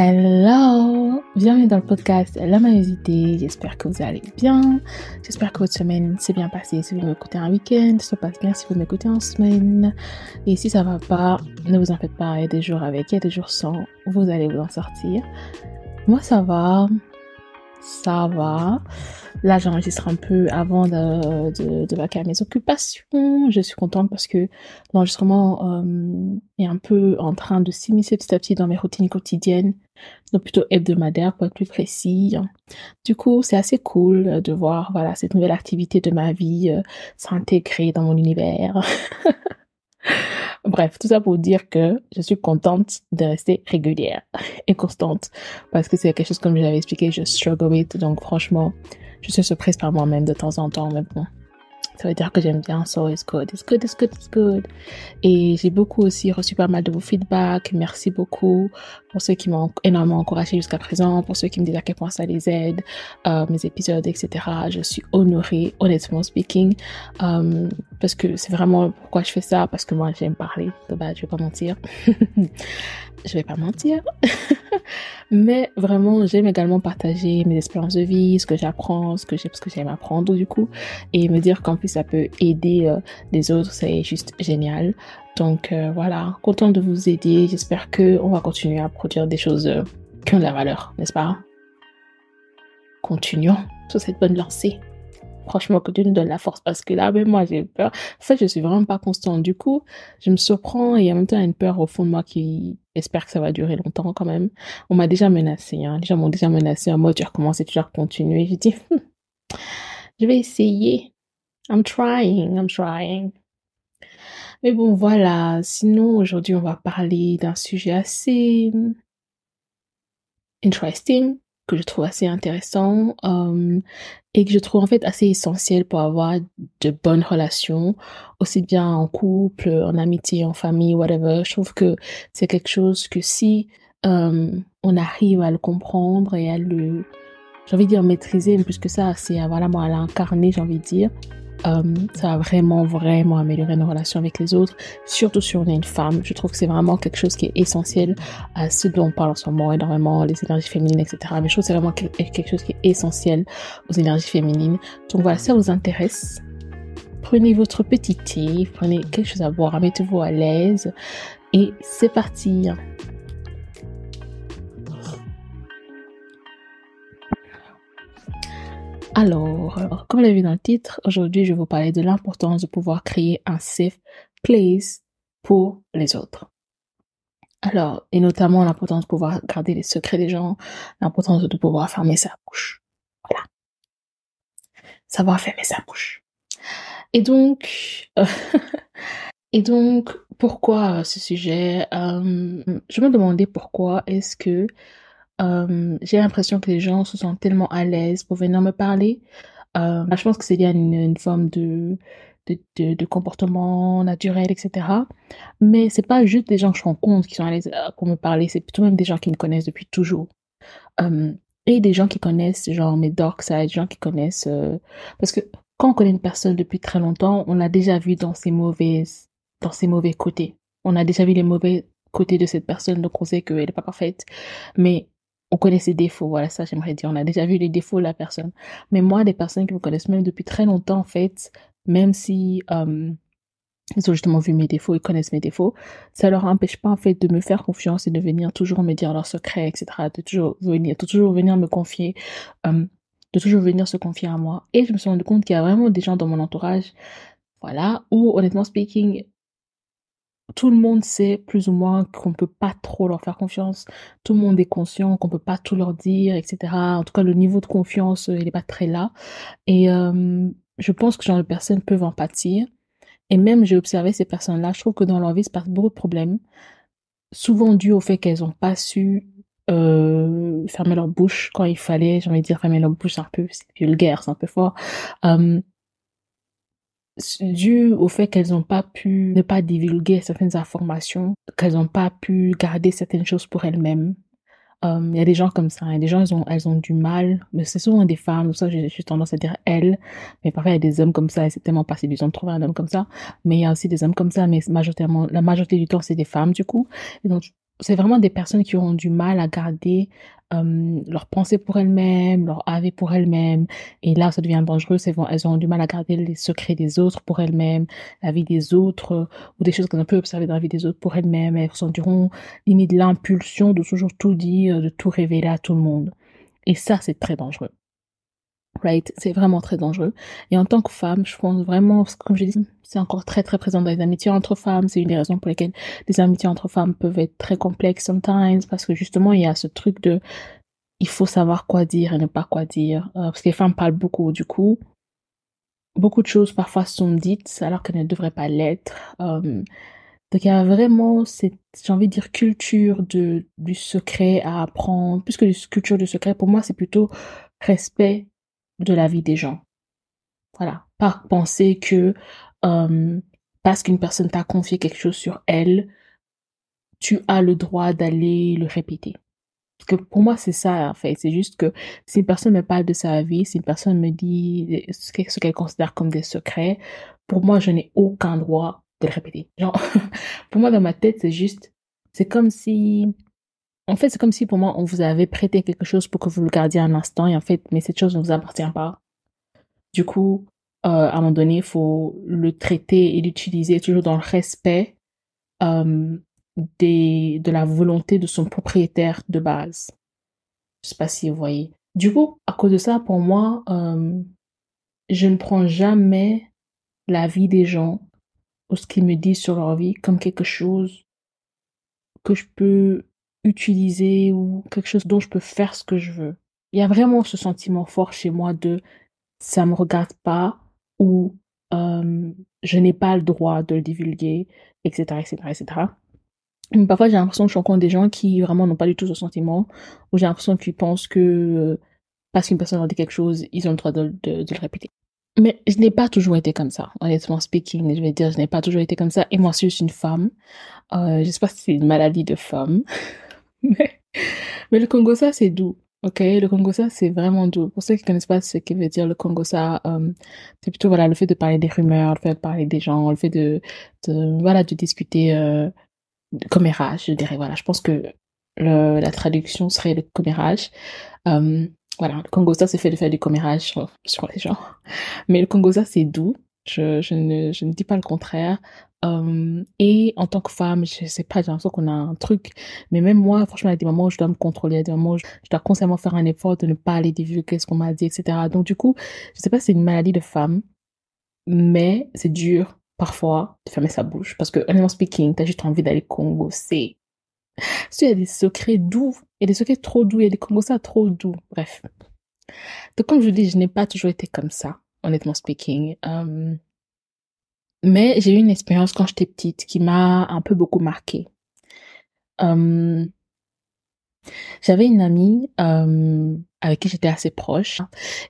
Hello, bienvenue dans le podcast La Maïosité. J'espère que vous allez bien. J'espère que votre semaine s'est bien passée. Si vous m'écoutez un week-end, ça passe bien si vous m'écoutez en semaine. Et si ça va pas, ne vous en faites pas. Il y a des jours avec, il y a des jours sans. Vous allez vous en sortir. Moi, ça va ça va. Là, j'enregistre un peu avant de, de, de à mes occupations. Je suis contente parce que l'enregistrement euh, est un peu en train de s'immiscer petit à petit dans mes routines quotidiennes, donc plutôt hebdomadaires pour être plus précis. Du coup, c'est assez cool de voir voilà cette nouvelle activité de ma vie euh, s'intégrer dans mon univers. Bref, tout ça pour dire que je suis contente de rester régulière et constante parce que c'est quelque chose comme je l'avais expliqué, je struggle with. Donc franchement, je suis surprise par moi-même de temps en temps, bon, ça veut dire que j'aime bien, so it's good, it's good, it's good, it's good. Et j'ai beaucoup aussi reçu pas mal de vos feedbacks. Merci beaucoup pour ceux qui m'ont énormément encouragé jusqu'à présent, pour ceux qui me disent à quel point ça les aide, euh, mes épisodes, etc. Je suis honorée, honnêtement speaking, euh, parce que c'est vraiment pourquoi je fais ça, parce que moi j'aime parler, de base, je vais pas mentir. je vais pas mentir. Mais vraiment, j'aime également partager mes expériences de vie, ce que j'apprends, ce que j'aime, ce que j'aime apprendre du coup, et me dire qu'en plus ça peut aider euh, les autres, c'est juste génial. Donc euh, voilà, content de vous aider. J'espère que on va continuer à produire des choses euh, qui ont de la valeur, n'est-ce pas? Continuons sur cette bonne lancée franchement, que Dieu nous donne la force parce que là, même moi, j'ai peur. En fait, je suis vraiment pas constante. Du coup, je me surprends et en même temps, une peur au fond de moi qui espère que ça va durer longtemps quand même. On m'a déjà menacé, hein. Les gens m'ont déjà menacé en mode, tu recommences et tu vas continuer. J'ai dit, je vais essayer. I'm trying, I'm trying. Mais bon, voilà. Sinon, aujourd'hui, on va parler d'un sujet assez interesting que je trouve assez intéressant euh, et que je trouve en fait assez essentiel pour avoir de bonnes relations, aussi bien en couple, en amitié, en famille, whatever. Je trouve que c'est quelque chose que si euh, on arrive à le comprendre et à le, j'ai envie de dire maîtriser, mais plus que ça, c'est voilà moi à l'incarner, j'ai envie de dire, euh, ça va vraiment, vraiment améliorer nos relations avec les autres, surtout si on est une femme. Je trouve que c'est vraiment quelque chose qui est essentiel à ce dont on parle en ce moment énormément, les énergies féminines, etc. Mais je trouve que c'est vraiment quelque chose qui est essentiel aux énergies féminines. Donc voilà, si ça vous intéresse, prenez votre petit thé, prenez quelque chose à boire, mettez-vous à l'aise et c'est parti. Alors, comme l'avez vu dans le titre, aujourd'hui, je vais vous parler de l'importance de pouvoir créer un safe place pour les autres. Alors, et notamment l'importance de pouvoir garder les secrets des gens, l'importance de pouvoir fermer sa bouche. Voilà. Savoir fermer sa bouche. Et donc, et donc, pourquoi ce sujet? Euh, Je me demandais pourquoi est-ce que euh, j'ai l'impression que les gens se sentent tellement à l'aise pour venir me parler. Euh, je pense que c'est lié à une, forme de, de, de, comportement naturel, etc. Mais c'est pas juste des gens que je rencontre qui sont à l'aise euh, pour me parler, c'est plutôt même des gens qui me connaissent depuis toujours. Et des gens qui connaissent, genre mes dark sides, des gens qui connaissent... Parce que quand on connaît une personne depuis très longtemps, on l'a déjà vu dans ses mauvaises, dans ses mauvais côtés. On a déjà vu les mauvais côtés de cette personne, donc on sait qu'elle n'est pas parfaite. Mais on connaît ses défauts, voilà ça j'aimerais dire. On a déjà vu les défauts de la personne. Mais moi, des personnes qui me connaissent même depuis très longtemps, en fait, même si euh, ils ont justement vu mes défauts, ils connaissent mes défauts, ça leur empêche pas en fait de me faire confiance et de venir toujours me dire leurs secrets, etc. De toujours venir, de toujours venir me confier, euh, de toujours venir se confier à moi. Et je me suis rendu compte qu'il y a vraiment des gens dans mon entourage, voilà, où honnêtement speaking, tout le monde sait plus ou moins qu'on peut pas trop leur faire confiance. Tout le monde est conscient qu'on peut pas tout leur dire, etc. En tout cas, le niveau de confiance, euh, il est pas très là. Et euh, je pense que genre de personnes peuvent en pâtir. Et même, j'ai observé ces personnes-là, je trouve que dans leur vie, se passe beaucoup de problèmes. Souvent dû au fait qu'elles ont pas su euh, fermer leur bouche quand il fallait. J'ai envie de dire fermer leur bouche, c'est un peu vulgaire, c'est un peu fort. Euh, dû au fait qu'elles n'ont pas pu ne pas divulguer certaines informations, qu'elles n'ont pas pu garder certaines choses pour elles-mêmes. Euh, il y a des gens comme ça, a des gens, elles ont, elles ont du mal, mais c'est souvent des femmes, ça j'ai tendance à dire elles, mais parfois il y a des hommes comme ça, et c'est tellement pas séduisant de trouver un homme comme ça, mais il y a aussi des hommes comme ça, mais majoritairement, la majorité du temps c'est des femmes du coup, c'est vraiment des personnes qui ont du mal à garder euh, leurs pensées pour elles-mêmes, leur avis pour elles-mêmes. Et là, ça devient dangereux. Elles ont du mal à garder les secrets des autres pour elles-mêmes, la vie des autres, ou des choses qu'on peut observer dans la vie des autres pour elles-mêmes. Elles ressentiront limite l'impulsion de toujours tout dire, de tout révéler à tout le monde. Et ça, c'est très dangereux. Right? C'est vraiment très dangereux. Et en tant que femme, je pense vraiment, comme je dis, c'est encore très très présent dans les amitiés entre femmes. C'est une des raisons pour lesquelles les amitiés entre femmes peuvent être très complexes sometimes, parce que justement, il y a ce truc de, il faut savoir quoi dire et ne pas quoi dire. Euh, parce que les femmes parlent beaucoup, du coup, beaucoup de choses parfois sont dites alors qu'elles ne devraient pas l'être. Euh, donc il y a vraiment cette, j'ai envie de dire, culture de, du secret à apprendre. Plus que culture du secret, pour moi, c'est plutôt respect de la vie des gens. Voilà. Pas penser que euh, parce qu'une personne t'a confié quelque chose sur elle, tu as le droit d'aller le répéter. Parce que pour moi, c'est ça, en fait. C'est juste que si une personne me parle de sa vie, si une personne me dit ce qu'elle considère comme des secrets, pour moi, je n'ai aucun droit de le répéter. Genre, pour moi, dans ma tête, c'est juste, c'est comme si en fait, c'est comme si pour moi, on vous avait prêté quelque chose pour que vous le gardiez un instant, et en fait, mais cette chose ne vous appartient pas. Du coup, euh, à un moment donné, il faut le traiter et l'utiliser toujours dans le respect euh, de la volonté de son propriétaire de base. Je sais pas si vous voyez. Du coup, à cause de ça, pour moi, euh, je ne prends jamais la vie des gens ou ce qu'ils me disent sur leur vie comme quelque chose que je peux utiliser ou quelque chose dont je peux faire ce que je veux. Il y a vraiment ce sentiment fort chez moi de ça me regarde pas ou je n'ai pas le droit de le divulguer, etc., etc., etc. Mais parfois, j'ai l'impression que je rencontre des gens qui vraiment n'ont pas du tout ce sentiment, ou j'ai l'impression qu'ils pensent que parce qu'une personne leur dit quelque chose, ils ont le droit de le répéter. Mais je n'ai pas toujours été comme ça, honnêtement speaking. Je vais dire, je n'ai pas toujours été comme ça. Et moi, je suis une femme. Euh, je sais pas si c'est une maladie de femme. Mais, mais le Congo-ça, c'est doux. Ok, le Congo-ça, c'est vraiment doux. Pour ceux qui connaissent pas ce que veut dire le Congo-ça, euh, c'est plutôt voilà le fait de parler des rumeurs, le fait de parler des gens, le fait de, de voilà de discuter euh, commérage, je dirais. Voilà, je pense que la traduction serait le commérage. Euh, voilà, le Congo-ça, c'est fait de faire du commérage sur, sur les gens. Mais le Congo-ça, c'est doux. Je, ne, je ne dis pas le contraire. Euh, et en tant que femme, je sais pas, j'ai l'impression qu'on a un truc. Mais même moi, franchement, il y a des moments où je dois me contrôler, il des moments où je, dois constamment faire un effort de ne pas aller divulguer ce qu'on m'a dit, etc. Donc du coup, je sais pas si c'est une maladie de femme, mais c'est dur parfois de fermer sa bouche. Parce que, honnêtement speaking, t'as juste envie d'aller congosser. Si il y a des secrets doux, il y a des secrets trop doux, il y a des congossas trop doux. Bref. Donc comme je dis, je n'ai pas toujours été comme ça, honnêtement speaking. Euh, mais j'ai eu une expérience quand j'étais petite qui m'a un peu beaucoup marquée. Euh, j'avais une amie euh, avec qui j'étais assez proche.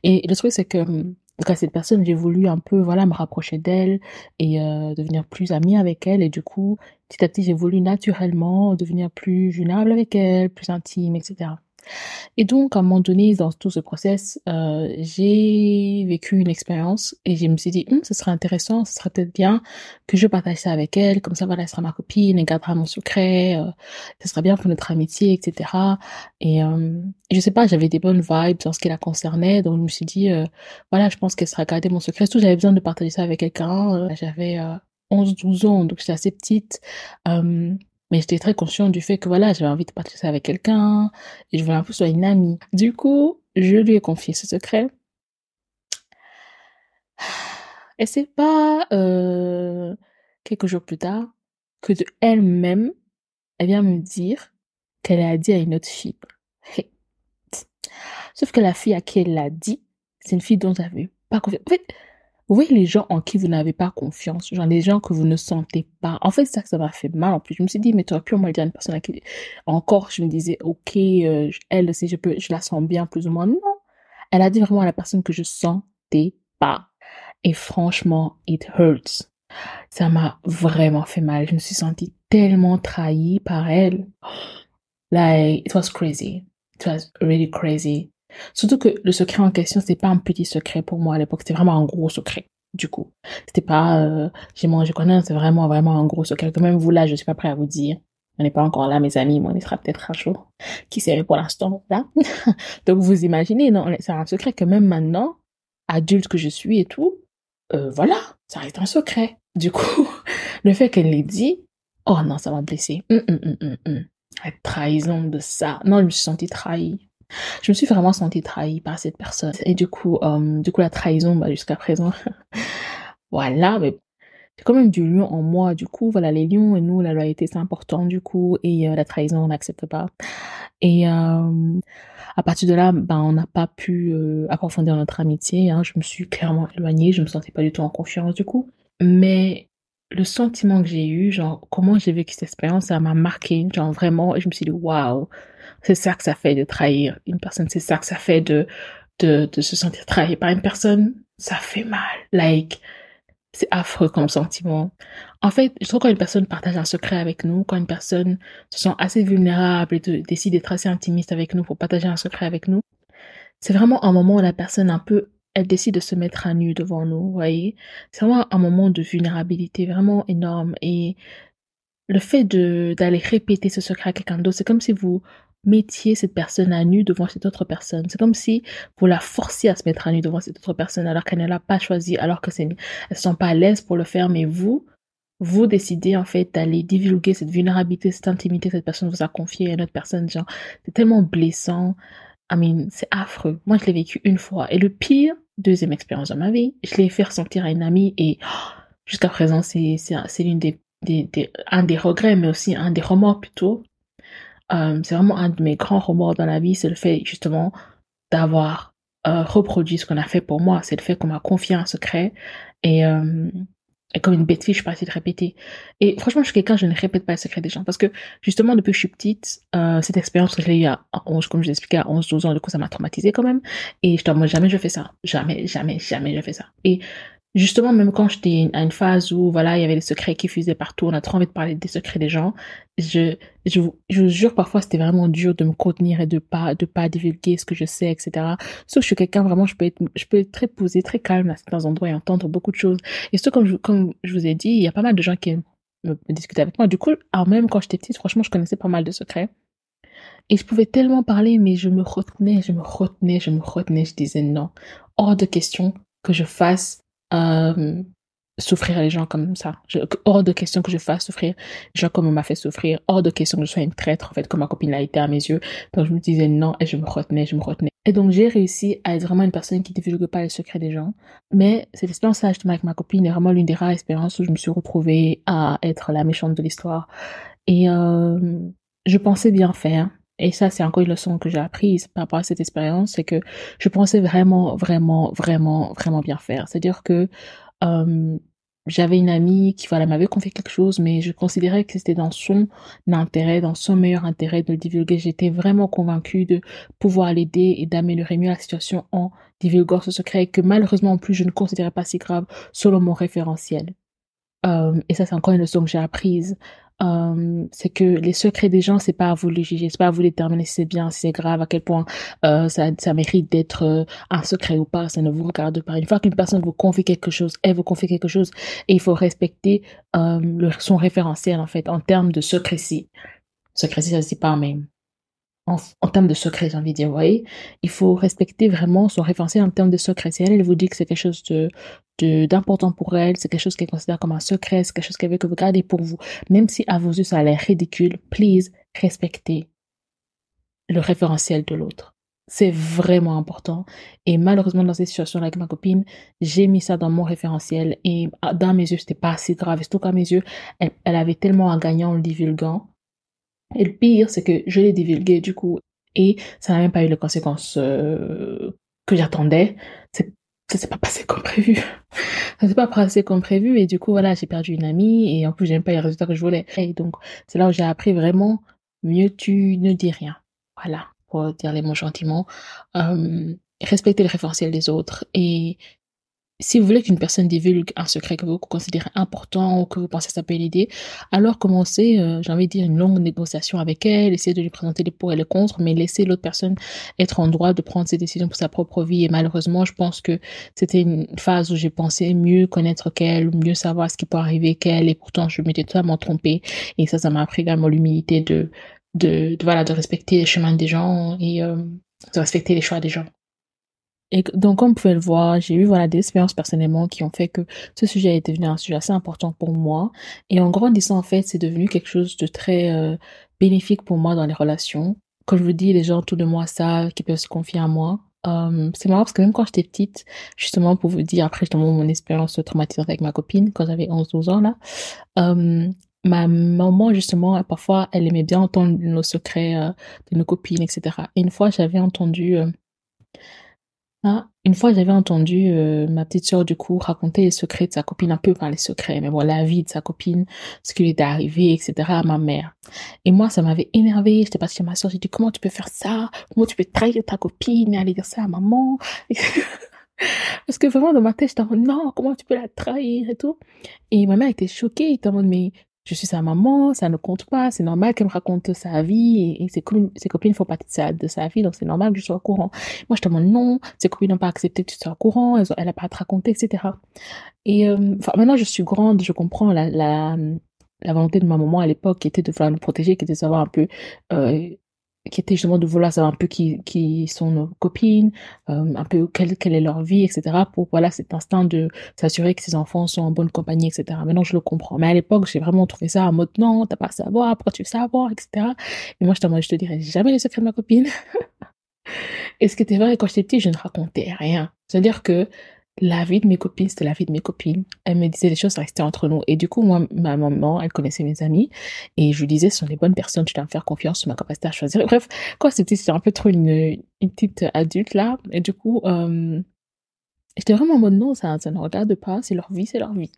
Et le truc, c'est que donc cette personne, j'ai voulu un peu voilà me rapprocher d'elle et devenir plus amie avec elle. Et du coup, petit à petit, j'ai voulu naturellement devenir plus vulnérable avec elle, plus intime, etc. Et donc, à un moment donné, dans tout ce process, euh, j'ai vécu une expérience et je me suis dit, hum, ce serait intéressant, ce serait peut-être bien que je partage ça avec elle, comme ça, voilà, elle sera ma copine, elle gardera mon secret, euh, ce serait bien pour notre amitié, etc. Et euh, je sais pas, j'avais des bonnes vibes en ce qui la concernait, donc je me suis dit, euh, voilà, je pense qu'elle sera gardée mon secret. Surtout, j'avais besoin de partager ça avec quelqu'un. Euh, j'avais 11-12 ans, donc j'étais assez petite. Mais j'étais très consciente du fait que voilà, j'avais envie de partager ça avec quelqu'un et je voulais un peu soit une amie. Du coup, je lui ai confié ce secret. Et c'est pas euh, quelques jours plus tard que de elle-même, elle vient me dire qu'elle a dit à une autre fille. Sauf que la fille à qui elle l'a dit, c'est une fille dont j'avais pas confiance. En fait, vous voyez les gens en qui vous n'avez pas confiance, genre les gens que vous ne sentez pas. En fait, ça, ça m'a fait mal. En plus, je me suis dit, mais tu aurais pu moins dire à une personne à qui, encore, je me disais, ok, euh, elle, si je peux, je la sens bien, plus ou moins. Non. Elle a dit vraiment à la personne que je sentais pas. Et franchement, it hurts. Ça m'a vraiment fait mal. Je me suis sentie tellement trahie par elle. Like, it was crazy. It was really crazy. Surtout que le secret en question, c'était pas un petit secret pour moi à l'époque, c'était vraiment un gros secret. Du coup, c'était pas euh, j'ai mangé non, c'est vraiment vraiment un gros secret. Quand même vous là, je suis pas prêt à vous dire. On n'est pas encore là, mes amis, mais on y sera peut-être un jour. Qui sait pour l'instant, là? Donc vous imaginez, non, c'est un secret que même maintenant, adulte que je suis et tout, euh, voilà, ça reste un secret. Du coup, le fait qu'elle l'ait dit, oh non, ça m'a blessé. Hum, hum, hum, La trahison de ça. Non, je me suis sentie trahie. Je me suis vraiment sentie trahie par cette personne. Et du coup, euh, du coup, la trahison, bah, jusqu'à présent, voilà, mais j'ai quand même du lion en moi. Du coup, voilà, les lions et nous, la loyauté, c'est important, du coup, et euh, la trahison, on n'accepte pas. Et euh, à partir de là, ben, on n'a pas pu approfondir notre amitié. Hein. Je me suis clairement éloignée, je me sentais pas du tout en confiance, du coup. Mais le sentiment que j'ai eu, genre, comment j'ai vécu cette expérience, ça m'a marqué, genre, vraiment, je me suis dit, waouh, c'est ça que ça fait de trahir une personne, c'est ça que ça fait de, de, de se sentir trahi par une personne, ça fait mal. Like, c'est affreux comme sentiment. En fait, je trouve quand une personne partage un secret avec nous, quand une personne se sent assez vulnérable et décide d'être assez intimiste avec nous pour partager un secret avec nous, c'est vraiment un moment où la personne un peu, elle décide de se mettre à nu devant nous, vous voyez. C'est vraiment un moment de vulnérabilité vraiment énorme et le fait de d'aller répéter ce secret à quelqu'un d'autre, c'est comme si vous mettiez cette personne à nu devant cette autre personne. C'est comme si vous la forciez à se mettre à nu devant cette autre personne alors qu'elle ne l'a pas choisi, alors que elles ne sont pas à l'aise pour le faire, mais vous, vous décidez en fait d'aller divulguer cette vulnérabilité, cette intimité cette personne vous a confiée à une autre personne. Genre, c'est tellement blessant. I mean, c'est affreux. Moi, je l'ai vécu une fois. Et le pire, deuxième expérience de ma vie, je l'ai fait ressentir à une amie et jusqu'à présent, c'est, l'une des, des, un des regrets, mais aussi un des remords plutôt euh, c'est vraiment un de mes grands remords dans la vie, c'est le fait justement d'avoir euh, reproduit ce qu'on a fait pour moi. C'est le fait qu'on m'a confié un secret et, euh, comme une bête fille, je suis pas de répéter. Et franchement, je suis quelqu'un, je ne répète pas les secrets des gens parce que justement, depuis que je suis petite, cette expérience que j'ai eue à 11, comme je l'expliquais, à 11, 12 ans, du coup, ça m'a traumatisé quand même. Et je te moi, jamais je fais ça. Jamais, jamais, jamais je fais ça. Justement, même quand j'étais à une phase où, voilà, il y avait des secrets qui fusaient partout, on a trop envie de parler des secrets des gens, je, je, je vous jure, parfois, c'était vraiment dur de me contenir et de pas, de pas divulguer ce que je sais, etc. Sauf que je suis quelqu'un, vraiment, je peux être, je peux être très posée, très calme à certains endroits et entendre beaucoup de choses. Et ce, comme je, comme je vous ai dit, il y a pas mal de gens qui me, me discuter avec moi. Du coup, alors même quand j'étais petite, franchement, je connaissais pas mal de secrets. Et je pouvais tellement parler, mais je me retenais, je me retenais, je me retenais. Je disais non, hors de question que je fasse euh, souffrir les gens comme ça. Hors de question que je fasse souffrir les gens comme on m'a fait souffrir. Hors de question que je sois une traître, en fait, comme ma copine l'a été à mes yeux. Donc je me disais non et je me retenais, je me retenais. Et donc j'ai réussi à être vraiment une personne qui ne divulgue pas les secrets des gens. Mais cette expérience-là, justement, avec ma copine est vraiment l'une des rares expériences où je me suis retrouvée à être la méchante de l'histoire. Et euh, je pensais bien faire. Et ça, c'est encore une leçon que j'ai apprise par rapport à cette expérience, c'est que je pensais vraiment, vraiment, vraiment, vraiment bien faire. C'est-à-dire que j'avais une amie qui voilà m'avait confié quelque chose, mais je considérais que c'était dans son intérêt, dans son meilleur intérêt de le divulguer. J'étais vraiment convaincue de pouvoir l'aider et d'améliorer mieux la situation en divulguant ce secret que malheureusement en plus je ne considérais pas si grave selon mon référentiel. Et ça, c'est encore une leçon que j'ai apprise euh, c'est que les secrets des gens, c'est pas à vous les juger, c'est pas à vous déterminer si c'est bien, si c'est grave, à quel point euh, ça, ça mérite d'être euh, un secret ou pas, ça ne vous regarde pas. Une fois qu'une personne vous confie quelque chose, elle vous confie quelque chose, et il faut respecter le, son référentiel en fait en termes de secrétie. Secrétie, ça se dit pas, mais en, termes de secret, j'ai envie de dire, vous voyez, il faut respecter vraiment son référentiel en termes de secret. Si elle, vous dit que c'est quelque chose de d'important pour elle, c'est quelque chose qu'elle considère comme un secret, c'est quelque chose qu'elle veut que vous gardez pour vous, même si à vos yeux ça a l'air ridicule, please, respectez le référentiel de l'autre. C'est vraiment important. Et malheureusement, dans cette situation avec ma copine, j'ai mis ça dans mon référentiel et dans mes yeux, c'était pas assez grave. Surtout qu'à mes yeux, elle, elle avait tellement à gagner en le divulguant et le pire, c'est que je l'ai divulgué du coup et ça n'a même pas eu les conséquences euh, que j'attendais. Ça s'est pas passé comme prévu. ça s'est pas passé comme prévu et du coup voilà j'ai perdu une amie et en plus j'ai même pas eu les résultats que je voulais. Et donc c'est là où j'ai appris vraiment mieux tu ne dis rien. Voilà pour dire les mots gentiment. Euh, respecter le référentiel des autres et si vous voulez qu'une personne divulgue un secret que vous considérez important ou que vous pensez que ça peut l'aider, alors commencez, euh, j'ai envie de dire, une longue négociation avec elle, essayez de lui présenter les pour et les contre, mais laissez l'autre personne être en droit de prendre ses décisions pour sa propre vie. Et malheureusement, je pense que c'était une phase où j'ai pensé mieux connaître qu'elle, mieux savoir ce qui peut arriver qu'elle, et pourtant je m'étais totalement trompée. Et ça, ça m'a appris également l'humilité de, de, voilà, de respecter les chemins des gens et euh, de respecter les choix des gens. Et donc, comme vous pouvez le voir, j'ai eu voilà des expériences personnellement qui ont fait que ce sujet est devenu un sujet assez important pour moi. Et en grandissant, en fait, c'est devenu quelque chose de très euh, bénéfique pour moi dans les relations. Comme je vous dis, les gens autour de moi savent qu'ils peuvent se confier à moi. Euh, c'est marrant parce que même quand j'étais petite, justement pour vous dire après justement mon expérience traumatisante avec ma copine quand j'avais 11-12 ans là, euh, ma maman justement parfois elle aimait bien entendre nos secrets de nos copines etc. Et une fois j'avais entendu ah, une fois, j'avais entendu euh, ma petite sœur du coup raconter les secrets de sa copine, un peu par les secrets, mais bon, la vie de sa copine, ce qui lui était arrivé, etc. à ma mère. Et moi, ça m'avait énervé. J'étais partie chez ma sœur, j'ai dit comment tu peux faire ça? Comment tu peux trahir ta copine et aller dire ça à maman? Parce que vraiment dans ma tête, j'étais en mode non, comment tu peux la trahir et tout? Et ma mère était choquée, elle était en mode mais je suis sa maman, ça ne compte pas, c'est normal qu'elle me raconte sa vie et, ses, copines, font partie de sa, vie, donc c'est normal que je sois au courant. Moi, je te demande non, ses copines n'ont pas accepté que tu sois au courant, elle n'a pas à te raconter, etc. Et euh, maintenant, je suis grande, je comprends la volonté de ma maman à l'époque qui était de vouloir nous protéger, qui était de savoir un peu euh, qui était justement de vouloir savoir un peu qui, qui sont nos copines, euh, un peu quelle, quelle est leur vie, etc. pour voilà cet instinct de s'assurer que ses enfants sont en bonne compagnie, etc. Maintenant je le comprends. Mais à l'époque j'ai vraiment trouvé ça en mode non, t'as pas à savoir, pourquoi tu veux savoir, etc. Et moi je te, je te dirais jamais les secrets de ma copine. Et ce qui était vrai? Quand j'étais petite, je ne racontais rien. C'est-à-dire que la vie de mes copines, c'était la vie de mes copines. Elle me disait des choses, ça restait entre nous. Et du coup, moi, ma maman, elle connaissait mes amis. Et je lui disais, ce sont les bonnes personnes, tu dois me faire confiance sur ma capacité à choisir. Bref, quand c'était, c'était un peu trop une, une petite adulte, là. Et du coup, euh, j'étais vraiment en mode, non, ça, ça ne regarde pas, c'est leur vie, c'est leur vie.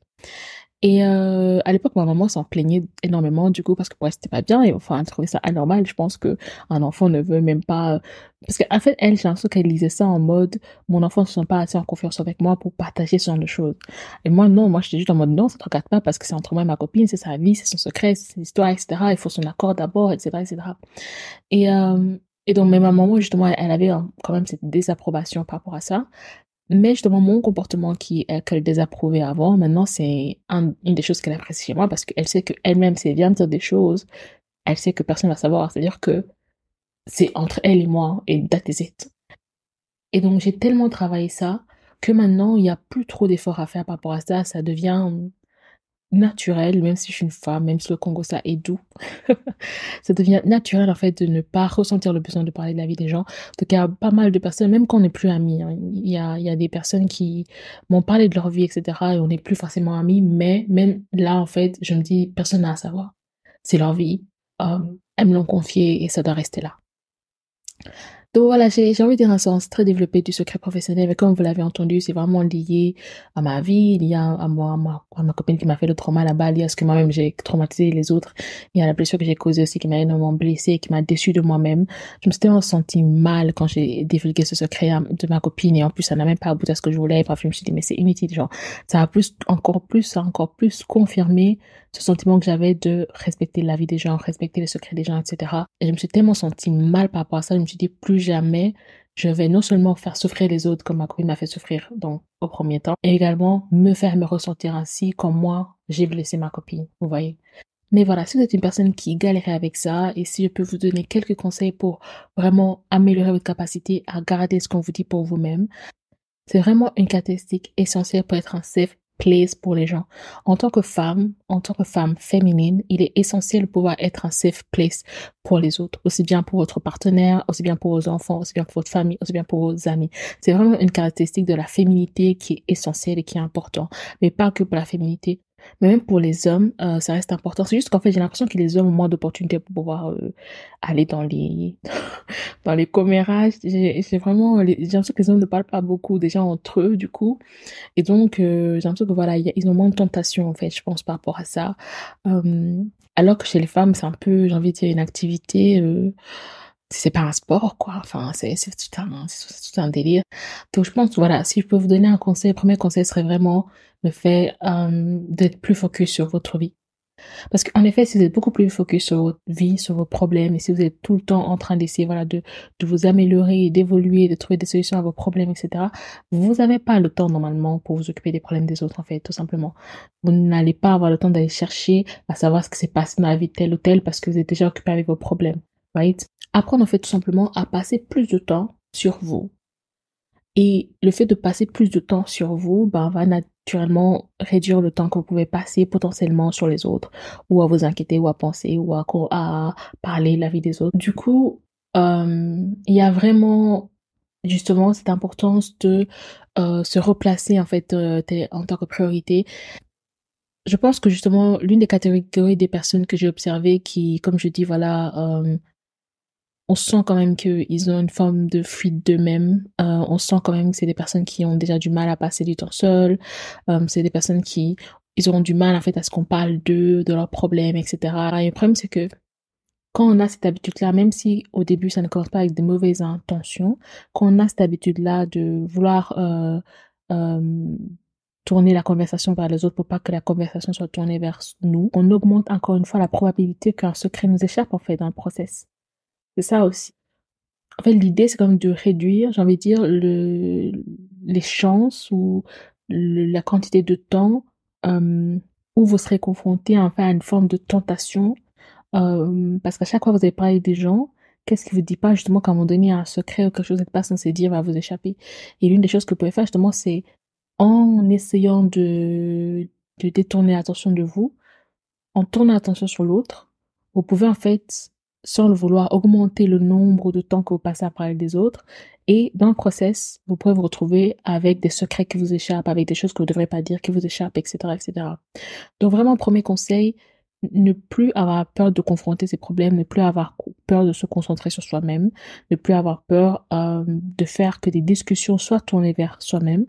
Et euh, à l'époque, ma maman s'en plaignait énormément du coup parce que pour elle c'était pas bien et enfin elle trouvait ça anormal. Je pense que un enfant ne veut même pas parce qu'en fait elle j'ai l'impression qu'elle lisait ça en mode mon enfant ne se sent pas assez en confiance avec moi pour partager ce genre de choses. Et moi non, moi j'étais juste en mode non ça te regarde pas parce que c'est entre moi et ma copine, c'est sa vie, c'est son secret, c'est son histoire, etc. Il faut son accord d'abord, etc., etc. Et euh, et donc, mais ma maman, justement, elle avait quand même cette désapprobation par rapport à ça. Mais justement, mon comportement qui qu'elle désapprouvait avant, maintenant, c'est une des choses qu'elle apprécie chez moi parce qu'elle sait qu'elle-même, si elle vient me dire des choses, elle sait que personne ne va savoir. C'est-à-dire que c'est entre elle et moi et that is it. Et donc, j'ai tellement travaillé ça que maintenant, il n'y a plus trop d'efforts à faire par rapport à ça. Ça devient naturel, même si je suis une femme, même si le Congo ça est doux, ça devient naturel en fait de ne pas ressentir le besoin de parler de la vie des gens. Il y a pas mal de personnes, même quand on n'est plus amis, hein, il, y a, il y a des personnes qui m'ont parlé de leur vie, etc. et on n'est plus forcément amis, mais même là en fait, je me dis, personne n'a à savoir. C'est leur vie, euh, elles me l'ont confié et ça doit rester là. Donc voilà, j'ai envie de dire un sens très développé du secret professionnel, mais comme vous l'avez entendu, c'est vraiment lié à ma vie, lié à, moi, à ma, à copine qui m'a fait le trauma là-bas, lié à ce que moi-même j'ai traumatisé les autres, y a la blessure que j'ai causée aussi qui m'a énormément blessée, qui m'a déçue de moi-même. Je me suis tellement sentie mal quand j'ai divulgué ce secret de ma copine et en plus ça n'a même pas abouti à ce que je voulais. Et bref, je me suis dit mais c'est inutile, genre ça a plus encore plus, ça a encore plus confirmé ce sentiment que j'avais de respecter la vie des gens, respecter les secrets des gens, etc. Et je me suis tellement sentie mal par rapport à ça, je me suis dit plus jamais je vais non seulement faire souffrir les autres comme ma copine m'a fait souffrir donc au premier temps, et également me faire me ressentir ainsi comme moi j'ai blessé ma copine, vous voyez. Mais voilà, si vous êtes une personne qui galérait avec ça, et si je peux vous donner quelques conseils pour vraiment améliorer votre capacité à garder ce qu'on vous dit pour vous-même, c'est vraiment une caractéristique essentielle pour être un safe place pour les gens. En tant que femme, en tant que femme féminine, il est essentiel de pouvoir être un safe place pour les autres, aussi bien pour votre partenaire, aussi bien pour vos enfants, aussi bien pour votre famille, aussi bien pour vos amis. C'est vraiment une caractéristique de la féminité qui est essentielle et qui est importante, mais pas que pour la féminité, mais même pour les hommes, euh, ça reste important. C'est juste qu'en fait, j'ai l'impression que les hommes ont moins d'opportunités pour pouvoir euh, aller dans les dans les commérages. J'ai vraiment l'impression que les hommes ne parlent pas beaucoup déjà entre eux du coup, et donc euh, j'ai l'impression que voilà, ils ont moins de tentation en fait, je pense par rapport à ça. alors que chez les femmes, c'est un peu, j'ai envie de dire, une activité c'est pas un sport, quoi. Enfin, c'est, tout un, tout un délire. Donc, je pense, voilà, si je peux vous donner un conseil, le premier conseil serait vraiment le fait euh, d'être plus focus sur votre vie. Parce qu'en effet, si vous êtes beaucoup plus focus sur votre vie, sur vos problèmes, et si vous êtes tout le temps en train d'essayer, voilà, de, de vous améliorer, d'évoluer, de trouver des solutions à vos problèmes, etc., vous n'avez pas le temps, normalement, pour vous occuper des problèmes des autres, en fait, tout simplement. Vous n'allez pas avoir le temps d'aller chercher à savoir ce qui s'est passé dans la vie de tel ou tel parce que vous êtes déjà occupé avec vos problèmes, right? Apprendre, en fait, tout simplement à passer plus de temps sur vous. Et le fait de passer plus de temps sur vous, ben, va naturellement réduire le temps que vous pouvez passer potentiellement sur les autres, ou à vous inquiéter, ou à penser, ou à, à parler la vie des autres. Du coup, euh, il y a vraiment justement cette importance de euh, se replacer en fait euh, en tant que priorité. Je pense que justement l'une des catégories des personnes que j'ai observées qui, comme je dis, voilà, on sent quand même qu'ils ont une forme de fuite d'eux-mêmes. Euh, on sent quand même que c'est des personnes qui ont déjà du mal à passer du temps seules. Euh, c'est des personnes qui ils auront du mal en fait à ce qu'on parle d'eux, de leurs problèmes, etc. Et le problème c'est que quand on a cette habitude-là, même si au début ça ne commence pas avec de mauvaises intentions, quand on a cette habitude-là de vouloir euh, tourner la conversation vers les autres pour pas que la conversation soit tournée vers nous, on augmente encore une fois la probabilité qu'un secret nous échappe en fait dans le process. C'est ça aussi. En fait, l'idée, c'est même de réduire, j'ai envie de dire, le, les chances ou la quantité de temps euh, où vous serez confronté enfin, à une forme de tentation. Euh, parce qu'à chaque fois que vous avez parlé des gens, qu'est-ce qui vous dit pas justement qu'à un moment donné, un secret ou quelque chose n'êtes pas censé dire va vous échapper. Et l'une des choses que vous pouvez faire justement, c'est en essayant de, de détourner l'attention de vous, en tournant l'attention sur l'autre, vous pouvez en fait sans le vouloir, augmenter le nombre de temps que vous passez à parler des autres. Et dans le process, vous pouvez vous retrouver avec des secrets qui vous échappent, avec des choses que vous ne devrez pas dire qui vous échappent, etc., etc. Donc vraiment, premier conseil, ne plus avoir peur de confronter ces problèmes, ne plus avoir peur de se concentrer sur soi-même, ne plus avoir peur euh, de faire que des discussions soient tournées vers soi-même,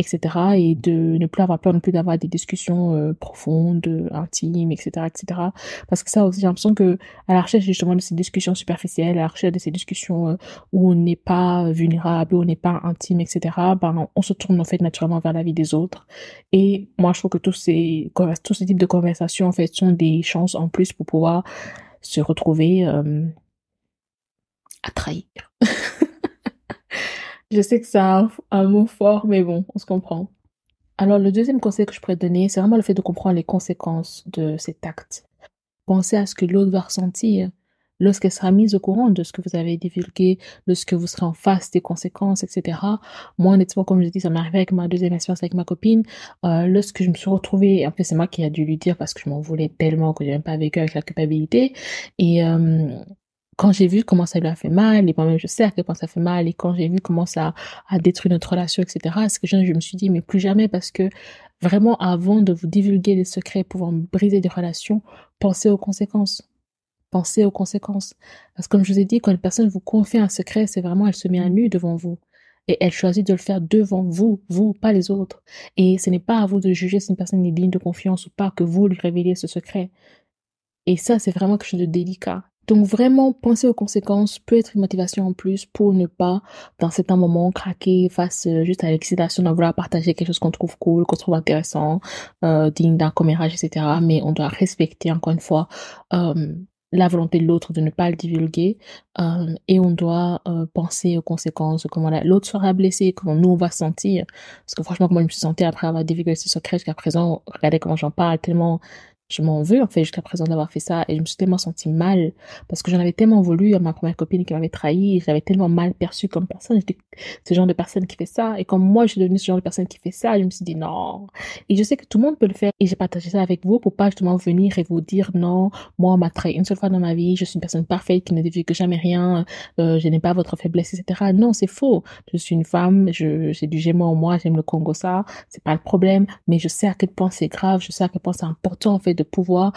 etc. Et de ne plus avoir peur non plus d'avoir des discussions euh, profondes, intimes, etc., etc. Parce que ça aussi, j'ai l'impression que à la recherche justement de ces discussions superficielles, à la recherche de ces discussions euh, où on n'est pas vulnérable, où on n'est pas intime, etc., ben, on se tourne en fait naturellement vers la vie des autres. Et moi, je trouve que tous ces, tous ces types de conversations, en fait, sont des chances en plus pour pouvoir se retrouver euh, à trahir. Je sais que c'est un, mot fort, mais bon, on se comprend. Alors, le deuxième conseil que je pourrais donner, c'est vraiment le fait de comprendre les conséquences de cet acte. Pensez à ce que l'autre va ressentir lorsqu'elle sera mise au courant de ce que vous avez divulgué, lorsque vous serez en face des conséquences, etc. Moi, honnêtement, comme je dis, ça m'est arrivé avec ma deuxième expérience avec ma copine. Euh, lorsque je me suis retrouvée, en fait, c'est moi qui a dû lui dire parce que je m'en voulais tellement que j'ai même pas vécu avec la culpabilité. Et euh, quand j'ai vu comment ça lui a fait mal, et moi-même je sais à quel ça fait mal, et quand j'ai vu comment ça a détruit notre relation, etc., c'est que je, me suis dit, mais plus jamais, parce que vraiment, avant de vous divulguer des secrets pouvant briser des relations, pensez aux conséquences. Pensez aux conséquences. Parce que comme je vous ai dit, quand une personne vous confie un secret, c'est vraiment, elle se met à nu devant vous. Et elle choisit de le faire devant vous, vous, pas les autres. Et ce n'est pas à vous de juger si une personne est digne de confiance ou pas que vous lui révélez ce secret. Et ça, c'est vraiment quelque chose de délicat. Donc vraiment, penser aux conséquences peut être une motivation en plus pour ne pas, dans certains moments, craquer face euh, juste à l'excitation de vouloir partager quelque chose qu'on trouve cool, qu'on trouve intéressant, euh, digne d'un commérage, etc. Mais on doit respecter, encore une fois, euh, la volonté de l'autre de ne pas le divulguer et on doit penser aux conséquences, comment l'autre sera blessé, comment nous on va se sentir. Parce que franchement, comment je me suis sentie après avoir divulgué ce secret jusqu'à présent, regardez comment j'en parle, tellement je m'en veux en fait jusqu'à présent d'avoir fait ça et je me suis tellement sentie mal parce que j'en avais tellement voulu à ma première copine qui m'avait trahi et j'avais tellement mal perçu comme personne j'étais ce genre de personne qui fait ça et comme moi je suis devenue ce genre de personne qui fait ça je me suis dit non. Et je sais que tout le monde peut le faire et j'ai partagé ça avec vous pour pas justement venir et vous dire non moi on m'a trahi une seule fois dans ma vie je suis une personne parfaite qui ne que jamais rien euh, je n'ai pas votre faiblesse etc non c'est faux. Je suis une femme je j'ai du gémeaux en moi j'aime le Congo ça c'est pas le problème mais je sais à quel point c'est grave je sais à quel point c'est important en fait de pouvoir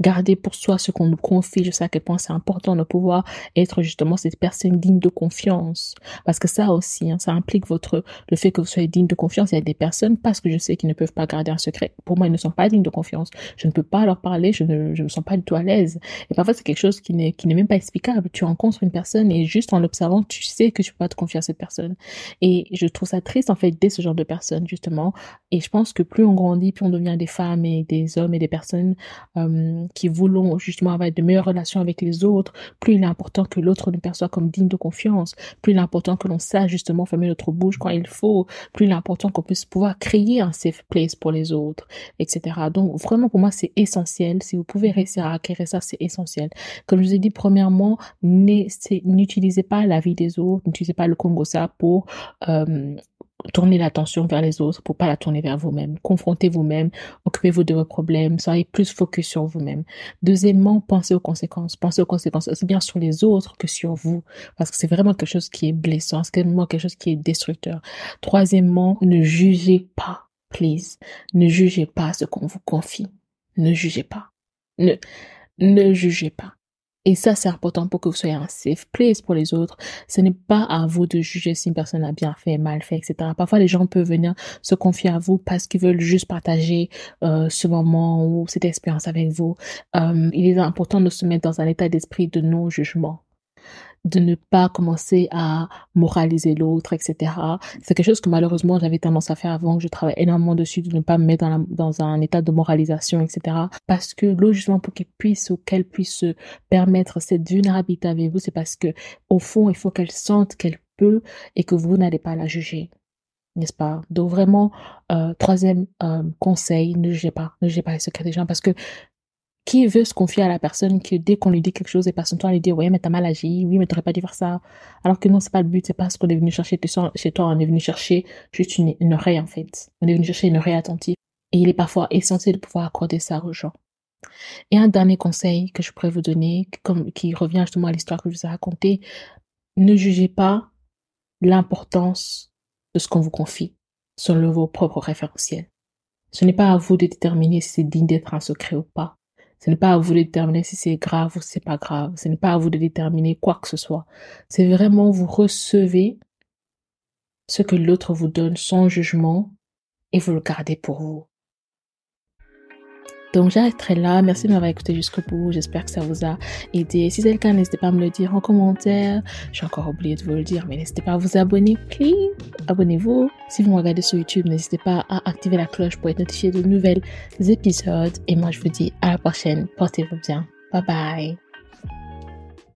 garder pour soi ce qu'on nous confie. Je sais à quel point c'est important de pouvoir être justement cette personne digne de confiance. Parce que ça aussi, hein, ça implique votre, le fait que vous soyez digne de confiance. Il y a des personnes, parce que je sais qu'ils ne peuvent pas garder un secret. Pour moi, ils ne sont pas dignes de confiance. Je ne peux pas leur parler. Je ne, je me sens pas du tout à l'aise. Et parfois, c'est quelque chose qui n'est, qui n'est même pas explicable. Tu rencontres une personne et juste en l'observant, tu sais que tu peux pas te confier à cette personne. Et je trouve ça triste, en fait, dès ce genre de personnes, justement. Et je pense que plus on grandit, plus on devient des femmes et des hommes et des personnes, euh, qui voulons justement avoir de meilleures relations avec les autres, plus il est important que l'autre nous perçoit comme digne de confiance, plus il est important que l'on sache justement fermer notre bouche quand il faut, plus il est important qu'on puisse pouvoir créer un safe place pour les autres, etc. Donc vraiment pour moi c'est essentiel. Si vous pouvez réussir à acquérir ça, c'est essentiel. Comme je vous ai dit, premièrement, n'utilisez pas la vie des autres, n'utilisez pas le Congo ça pour euh, tournez l'attention vers les autres pour pas la tourner vers vous-même. Confrontez vous-même, occupez-vous de vos problèmes, soyez plus focus sur vous-même. Deuxièmement, pensez aux conséquences. Pensez aux conséquences aussi bien sur les autres que sur vous, parce que c'est vraiment quelque chose qui est blessant, c'est vraiment quelque chose qui est destructeur. Troisièmement, ne jugez pas, please. Ne jugez pas ce qu'on vous confie. Ne jugez pas. Ne, ne jugez pas. Et ça, c'est important pour que vous soyez un safe place pour les autres. Ce n'est pas à vous de juger si une personne a bien fait, mal fait, etc. Parfois, les gens peuvent venir se confier à vous parce qu'ils veulent juste partager euh, ce moment ou cette expérience avec vous. Euh, il est important de se mettre dans un état d'esprit de non-jugement de ne pas commencer à moraliser l'autre, etc. C'est quelque chose que malheureusement j'avais tendance à faire avant, que je travaille énormément dessus, de ne pas me mettre dans, un état de moralisation, etc. Parce que l'autre, justement, pour qu'elle puisse ou qu'elle puisse se permettre cette vulnérabilité avec vous, c'est parce que au fond, il faut qu'elle sente qu'elle peut et que vous n'allez pas la juger n'est-ce pas? Donc vraiment, euh, troisième euh, conseil, ne jugez pas, ne jugez pas les secrets des gens parce que qui veut se confier à la personne que dès qu'on lui dit quelque chose son temps à lui dire ouais mais t'as mal agi oui mais t'aurais pas dû faire ça. Alors que non c'est pas le but c'est pas ce qu'on est venu chercher. Chez toi on est venu chercher juste une, une oreille en fait. On est venu chercher une oreille attentive. Et il est parfois essentiel de pouvoir accorder ça aux gens. Et un dernier conseil que je pourrais vous donner comme qui revient justement à l'histoire que je vous ai racontée ne jugez pas l'importance de ce qu'on vous confie selon vos propres référentiels. Ce n'est pas à vous de déterminer si c'est digne d'être un secret ou pas ce n'est pas à vous de déterminer si c'est grave ou si c'est pas grave. Ce n'est pas à vous de déterminer quoi que ce soit. C'est vraiment vous recevez ce que l'autre vous donne sans jugement et vous le gardez pour vous. Donc j'arrêterai là. Merci de m'avoir écouté jusqu'au bout. J'espère que ça vous a aidé. Si c'est le cas, n'hésitez pas à me le dire en commentaire. J'ai encore oublié de vous le dire, mais n'hésitez pas à vous abonner. Please, abonnez-vous. Si vous me regardez sur YouTube, n'hésitez pas à activer la cloche pour être notifié de nouveaux épisodes. Et moi, je vous dis à la prochaine. Portez-vous bien. Bye bye.